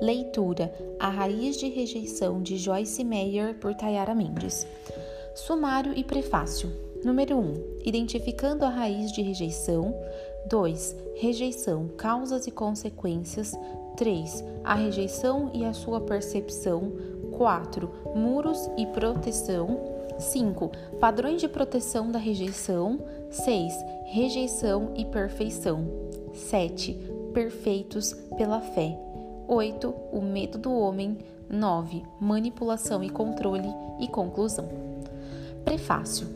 Leitura: A Raiz de Rejeição de Joyce Meyer por Tayara Mendes. Sumário e prefácio. Número 1. Identificando a raiz de rejeição. 2. Rejeição, causas e consequências. 3. A rejeição e a sua percepção. 4. Muros e proteção. 5. Padrões de proteção da rejeição. 6. Rejeição e perfeição. 7. Perfeitos pela fé. 8. O medo do homem. 9. Manipulação e controle. E conclusão. Prefácio: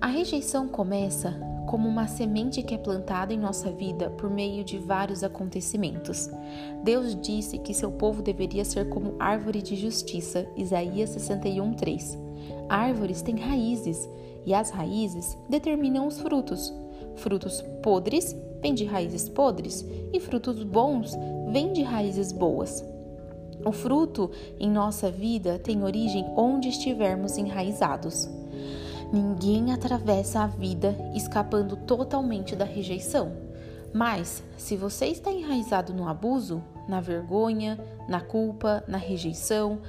A rejeição começa como uma semente que é plantada em nossa vida por meio de vários acontecimentos. Deus disse que seu povo deveria ser como árvore de justiça, Isaías 61:3. Árvores têm raízes, e as raízes determinam os frutos. Frutos podres vêm de raízes podres, e frutos bons vêm de raízes boas. O fruto em nossa vida tem origem onde estivermos enraizados. Ninguém atravessa a vida escapando totalmente da rejeição. Mas, se você está enraizado no abuso, na vergonha, na culpa, na rejeição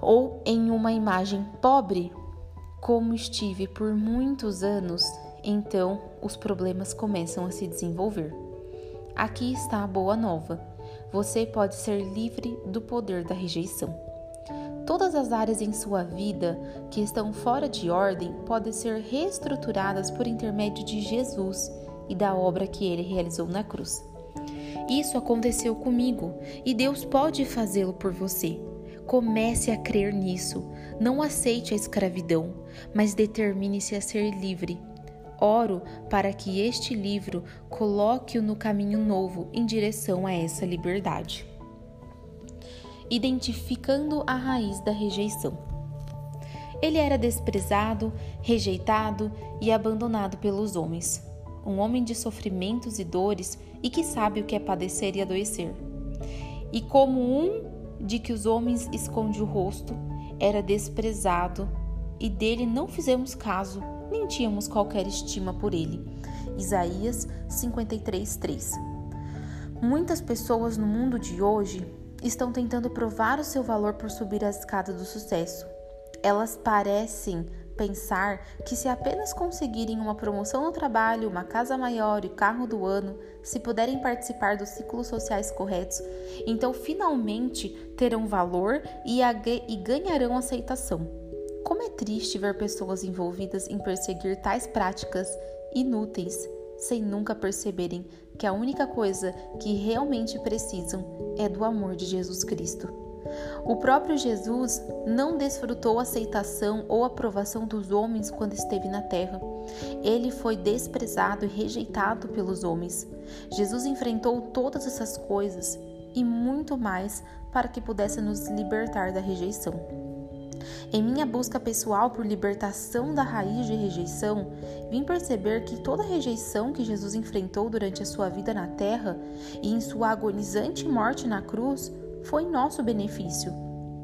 ou em uma imagem pobre, como estive por muitos anos, então os problemas começam a se desenvolver. Aqui está a boa nova. Você pode ser livre do poder da rejeição. Todas as áreas em sua vida que estão fora de ordem podem ser reestruturadas por intermédio de Jesus e da obra que ele realizou na cruz. Isso aconteceu comigo e Deus pode fazê-lo por você. Comece a crer nisso. Não aceite a escravidão, mas determine-se a ser livre Oro para que este livro coloque-o no caminho novo em direção a essa liberdade. Identificando a raiz da rejeição. Ele era desprezado, rejeitado e abandonado pelos homens. Um homem de sofrimentos e dores e que sabe o que é padecer e adoecer. E como um de que os homens esconde o rosto, era desprezado e dele não fizemos caso nem tínhamos qualquer estima por ele. Isaías 53:3. Muitas pessoas no mundo de hoje estão tentando provar o seu valor por subir a escada do sucesso. Elas parecem pensar que se apenas conseguirem uma promoção no trabalho, uma casa maior e carro do ano, se puderem participar dos ciclos sociais corretos, então finalmente terão valor e, e ganharão aceitação. Triste ver pessoas envolvidas em perseguir tais práticas inúteis sem nunca perceberem que a única coisa que realmente precisam é do amor de Jesus Cristo. O próprio Jesus não desfrutou aceitação ou aprovação dos homens quando esteve na terra. Ele foi desprezado e rejeitado pelos homens. Jesus enfrentou todas essas coisas e muito mais para que pudesse nos libertar da rejeição. Em minha busca pessoal por libertação da raiz de rejeição, vim perceber que toda rejeição que Jesus enfrentou durante a sua vida na terra e em sua agonizante morte na cruz foi em nosso benefício.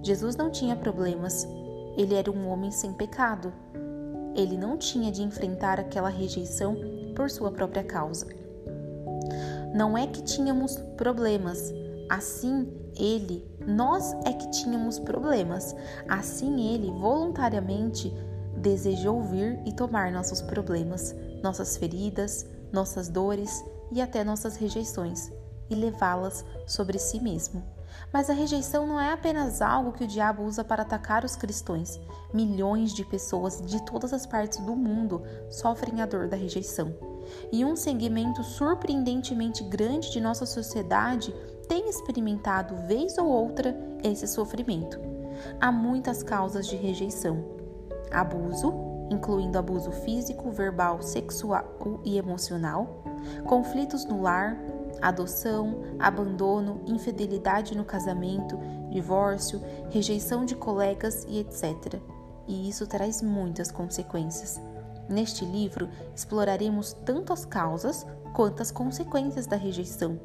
Jesus não tinha problemas. Ele era um homem sem pecado. Ele não tinha de enfrentar aquela rejeição por sua própria causa. Não é que tínhamos problemas, assim ele, nós é que tínhamos problemas. Assim ele voluntariamente desejou vir e tomar nossos problemas, nossas feridas, nossas dores e até nossas rejeições e levá-las sobre si mesmo. Mas a rejeição não é apenas algo que o diabo usa para atacar os cristãos. Milhões de pessoas de todas as partes do mundo sofrem a dor da rejeição. E um segmento surpreendentemente grande de nossa sociedade tem experimentado vez ou outra esse sofrimento. Há muitas causas de rejeição: abuso, incluindo abuso físico, verbal, sexual e emocional, conflitos no lar, adoção, abandono, infidelidade no casamento, divórcio, rejeição de colegas e etc. E isso traz muitas consequências. Neste livro, exploraremos tanto as causas quanto as consequências da rejeição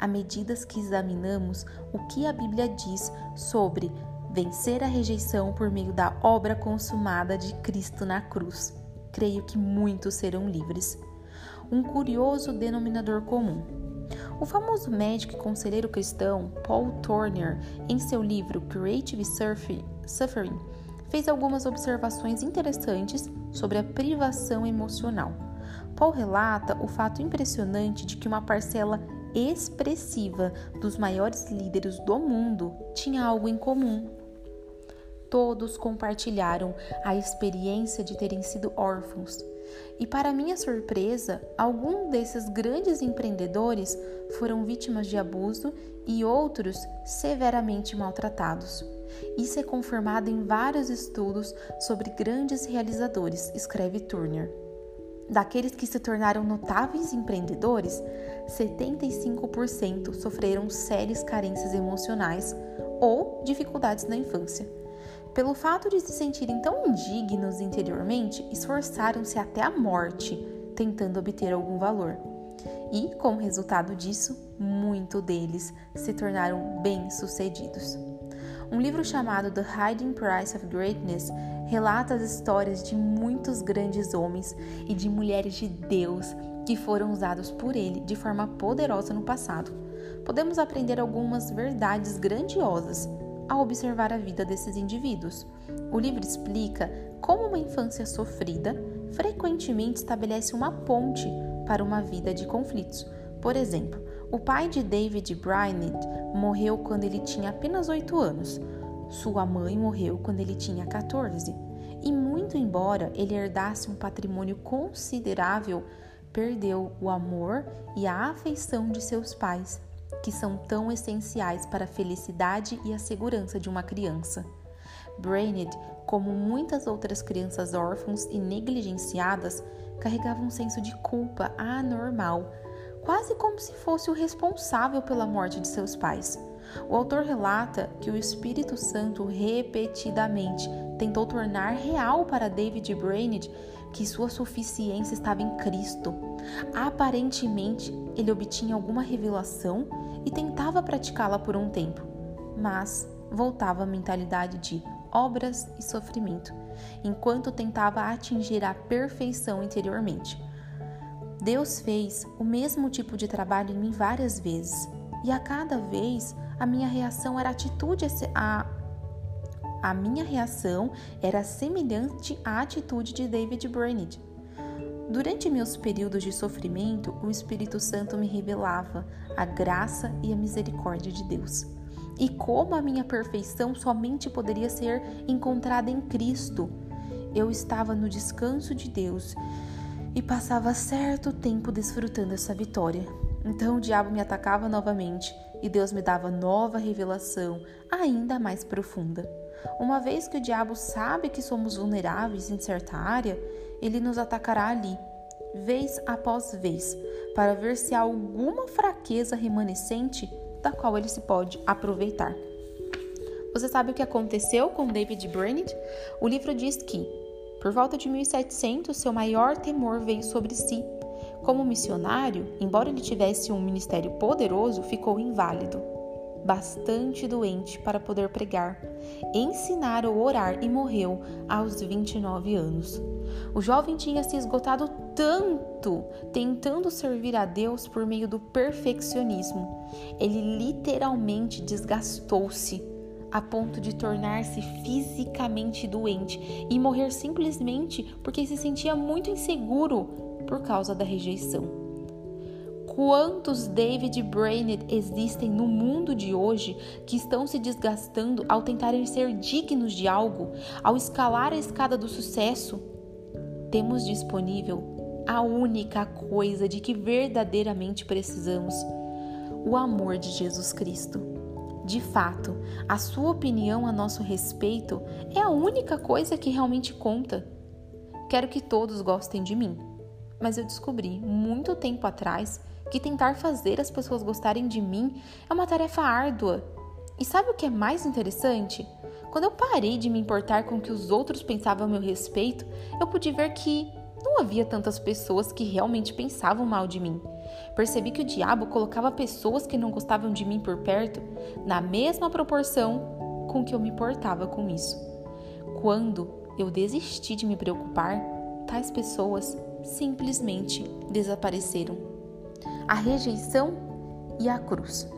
à medida que examinamos o que a Bíblia diz sobre vencer a rejeição por meio da obra consumada de Cristo na cruz. Creio que muitos serão livres. Um curioso denominador comum. O famoso médico e conselheiro cristão Paul Turner, em seu livro Creative Suffering, fez algumas observações interessantes sobre a privação emocional. Paul relata o fato impressionante de que uma parcela expressiva dos maiores líderes do mundo tinha algo em comum. Todos compartilharam a experiência de terem sido órfãos. E, para minha surpresa, alguns desses grandes empreendedores foram vítimas de abuso e outros severamente maltratados. Isso é confirmado em vários estudos sobre grandes realizadores, escreve Turner. Daqueles que se tornaram notáveis empreendedores, 75% sofreram sérias carências emocionais ou dificuldades na infância. Pelo fato de se sentirem tão indignos interiormente, esforçaram-se até a morte tentando obter algum valor. E, como resultado disso, muitos deles se tornaram bem-sucedidos. Um livro chamado The Hiding Price of Greatness relata as histórias de muitos grandes homens e de mulheres de Deus que foram usados por ele de forma poderosa no passado. Podemos aprender algumas verdades grandiosas ao observar a vida desses indivíduos. O livro explica como uma infância sofrida frequentemente estabelece uma ponte para uma vida de conflitos. Por exemplo, o pai de David Brainerd morreu quando ele tinha apenas 8 anos. Sua mãe morreu quando ele tinha 14. E muito embora ele herdasse um patrimônio considerável, perdeu o amor e a afeição de seus pais, que são tão essenciais para a felicidade e a segurança de uma criança. Brainerd, como muitas outras crianças órfãs e negligenciadas, carregava um senso de culpa anormal quase como se fosse o responsável pela morte de seus pais. O autor relata que o Espírito Santo repetidamente tentou tornar real para David Brainerd que sua suficiência estava em Cristo. Aparentemente, ele obtinha alguma revelação e tentava praticá-la por um tempo, mas voltava à mentalidade de obras e sofrimento, enquanto tentava atingir a perfeição interiormente. Deus fez o mesmo tipo de trabalho em mim várias vezes, e a cada vez a minha reação era atitude a a minha reação era semelhante à atitude de David Brainerd. Durante meus períodos de sofrimento, o Espírito Santo me revelava a graça e a misericórdia de Deus. E como a minha perfeição somente poderia ser encontrada em Cristo. Eu estava no descanso de Deus e passava certo tempo desfrutando essa vitória. Então o diabo me atacava novamente e Deus me dava nova revelação, ainda mais profunda. Uma vez que o diabo sabe que somos vulneráveis em certa área, ele nos atacará ali, vez após vez, para ver se há alguma fraqueza remanescente da qual ele se pode aproveitar. Você sabe o que aconteceu com David Brainerd? O livro diz que por volta de 1700, seu maior temor veio sobre si. Como missionário, embora ele tivesse um ministério poderoso, ficou inválido, bastante doente para poder pregar, ensinar ou orar e morreu aos 29 anos. O jovem tinha se esgotado tanto tentando servir a Deus por meio do perfeccionismo. Ele literalmente desgastou-se a ponto de tornar-se fisicamente doente e morrer simplesmente porque se sentia muito inseguro por causa da rejeição. Quantos David Brainerd existem no mundo de hoje que estão se desgastando ao tentarem ser dignos de algo, ao escalar a escada do sucesso? Temos disponível a única coisa de que verdadeiramente precisamos: o amor de Jesus Cristo. De fato, a sua opinião a nosso respeito é a única coisa que realmente conta. Quero que todos gostem de mim, mas eu descobri muito tempo atrás que tentar fazer as pessoas gostarem de mim é uma tarefa árdua. E sabe o que é mais interessante? Quando eu parei de me importar com o que os outros pensavam a meu respeito, eu pude ver que não havia tantas pessoas que realmente pensavam mal de mim. Percebi que o diabo colocava pessoas que não gostavam de mim por perto na mesma proporção com que eu me portava com isso. Quando eu desisti de me preocupar, tais pessoas simplesmente desapareceram. A rejeição e a cruz.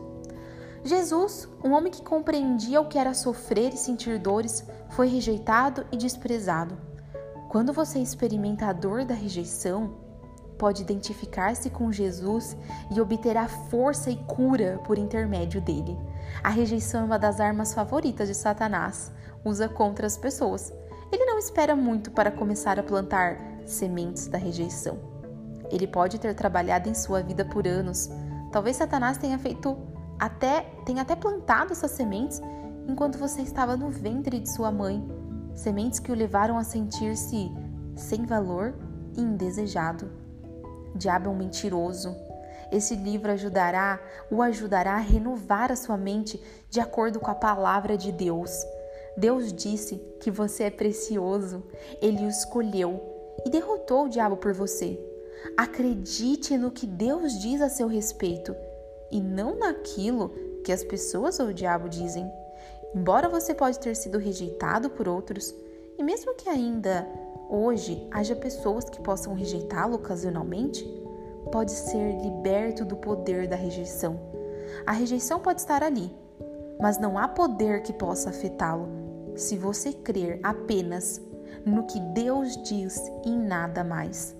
Jesus, um homem que compreendia o que era sofrer e sentir dores, foi rejeitado e desprezado. Quando você experimenta a dor da rejeição, pode identificar-se com Jesus e obterá força e cura por intermédio dele. A rejeição é uma das armas favoritas de Satanás, usa contra as pessoas. Ele não espera muito para começar a plantar sementes da rejeição. Ele pode ter trabalhado em sua vida por anos. Talvez Satanás tenha feito até tenha até plantado essas sementes enquanto você estava no ventre de sua mãe, sementes que o levaram a sentir-se sem valor e indesejado. Diabo é um mentiroso. Esse livro ajudará, o ajudará a renovar a sua mente de acordo com a palavra de Deus. Deus disse que você é precioso, ele o escolheu e derrotou o diabo por você. Acredite no que Deus diz a seu respeito e não naquilo que as pessoas ou o diabo dizem. Embora você pode ter sido rejeitado por outros, e mesmo que ainda hoje haja pessoas que possam rejeitá-lo ocasionalmente, pode ser liberto do poder da rejeição. A rejeição pode estar ali, mas não há poder que possa afetá-lo se você crer apenas no que Deus diz e em nada mais.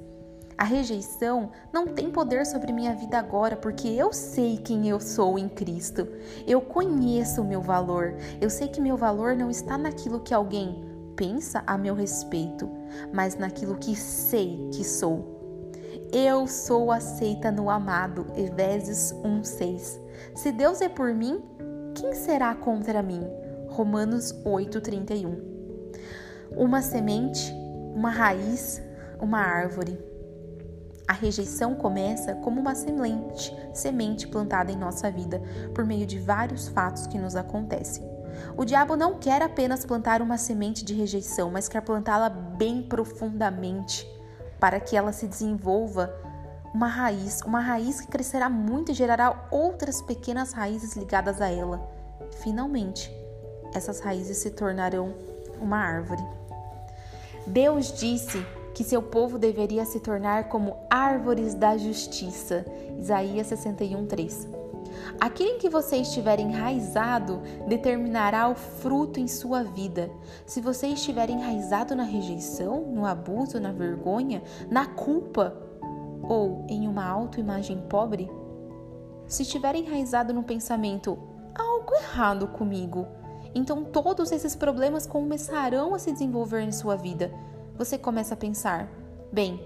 A rejeição não tem poder sobre minha vida agora, porque eu sei quem eu sou em Cristo. Eu conheço o meu valor. Eu sei que meu valor não está naquilo que alguém pensa a meu respeito, mas naquilo que sei que sou. Eu sou aceita no amado, Efésios 1:6. Se Deus é por mim, quem será contra mim? Romanos 8:31. Uma semente, uma raiz, uma árvore. A rejeição começa como uma semente, semente plantada em nossa vida por meio de vários fatos que nos acontecem. O diabo não quer apenas plantar uma semente de rejeição, mas quer plantá-la bem profundamente para que ela se desenvolva uma raiz, uma raiz que crescerá muito e gerará outras pequenas raízes ligadas a ela. Finalmente, essas raízes se tornarão uma árvore. Deus disse que seu povo deveria se tornar como árvores da justiça. Isaías 61:3. Aquilo em que você estiver enraizado determinará o fruto em sua vida. Se você estiver enraizado na rejeição, no abuso, na vergonha, na culpa ou em uma autoimagem pobre, se estiver enraizado no pensamento algo errado comigo, então todos esses problemas começarão a se desenvolver em sua vida você começa a pensar: bem,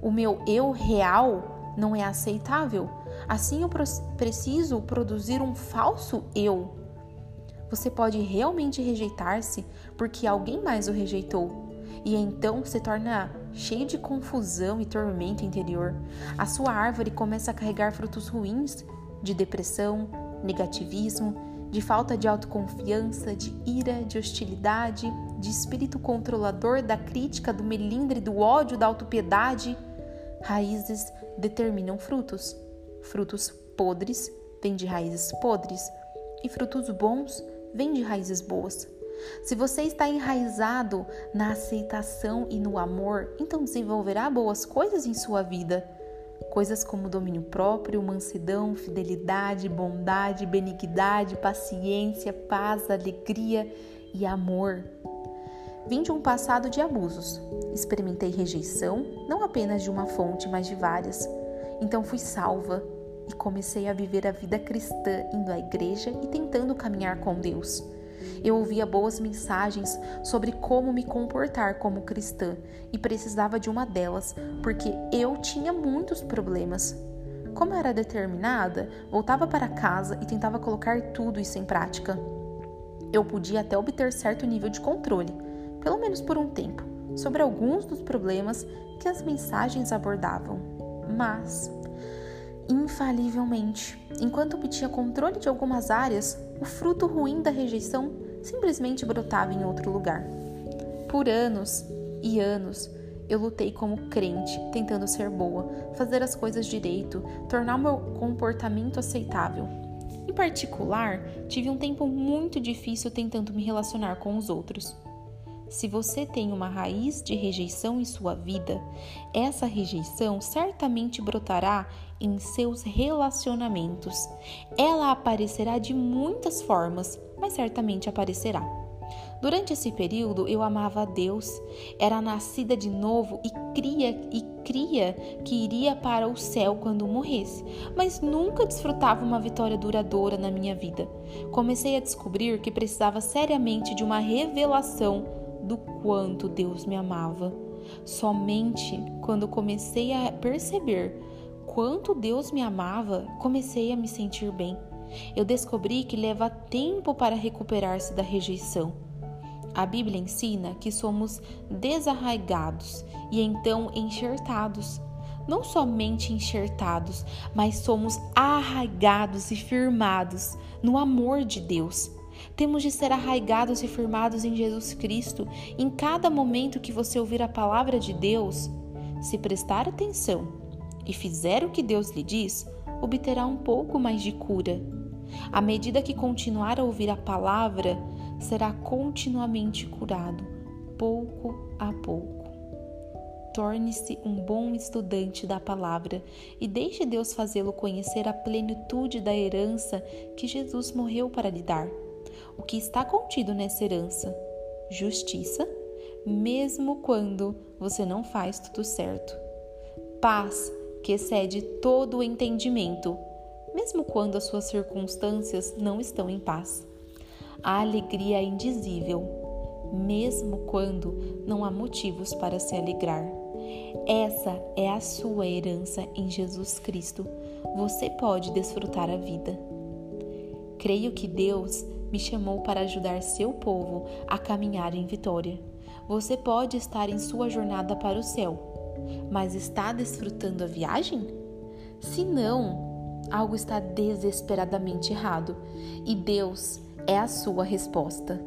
o meu eu real não é aceitável, assim eu preciso produzir um falso eu. Você pode realmente rejeitar-se porque alguém mais o rejeitou, e então se torna cheio de confusão e tormento interior. A sua árvore começa a carregar frutos ruins de depressão, negativismo, de falta de autoconfiança, de ira, de hostilidade, de espírito controlador, da crítica, do melindre, do ódio, da autopiedade. Raízes determinam frutos. Frutos podres vêm de raízes podres, e frutos bons vêm de raízes boas. Se você está enraizado na aceitação e no amor, então desenvolverá boas coisas em sua vida. Coisas como domínio próprio, mansidão, fidelidade, bondade, benignidade, paciência, paz, alegria e amor. Vim de um passado de abusos. Experimentei rejeição, não apenas de uma fonte, mas de várias. Então fui salva e comecei a viver a vida cristã, indo à igreja e tentando caminhar com Deus. Eu ouvia boas mensagens sobre como me comportar como cristã e precisava de uma delas, porque eu tinha muitos problemas. Como era determinada, voltava para casa e tentava colocar tudo isso em prática. Eu podia até obter certo nível de controle, pelo menos por um tempo, sobre alguns dos problemas que as mensagens abordavam. Mas, infalivelmente, enquanto obtinha controle de algumas áreas, o fruto ruim da rejeição simplesmente brotava em outro lugar. Por anos e anos, eu lutei como crente, tentando ser boa, fazer as coisas direito, tornar meu comportamento aceitável. Em particular, tive um tempo muito difícil tentando me relacionar com os outros. Se você tem uma raiz de rejeição em sua vida, essa rejeição certamente brotará em seus relacionamentos. Ela aparecerá de muitas formas, mas certamente aparecerá. Durante esse período eu amava a Deus, era nascida de novo e cria e cria que iria para o céu quando morresse, mas nunca desfrutava uma vitória duradoura na minha vida. Comecei a descobrir que precisava seriamente de uma revelação do quanto Deus me amava. Somente quando comecei a perceber quanto Deus me amava, comecei a me sentir bem. Eu descobri que leva tempo para recuperar-se da rejeição. A Bíblia ensina que somos desarraigados e então enxertados. Não somente enxertados, mas somos arraigados e firmados no amor de Deus. Temos de ser arraigados e firmados em Jesus Cristo. Em cada momento que você ouvir a palavra de Deus, se prestar atenção e fizer o que Deus lhe diz, obterá um pouco mais de cura. À medida que continuar a ouvir a palavra, será continuamente curado, pouco a pouco. Torne-se um bom estudante da palavra e deixe Deus fazê-lo conhecer a plenitude da herança que Jesus morreu para lhe dar. O que está contido nessa herança? Justiça, mesmo quando você não faz tudo certo. Paz, que excede todo o entendimento, mesmo quando as suas circunstâncias não estão em paz a alegria é indizível, mesmo quando não há motivos para se alegrar. Essa é a sua herança em Jesus Cristo. Você pode desfrutar a vida. Creio que Deus me chamou para ajudar seu povo a caminhar em vitória. Você pode estar em sua jornada para o céu, mas está desfrutando a viagem? Se não, algo está desesperadamente errado e Deus é a sua resposta.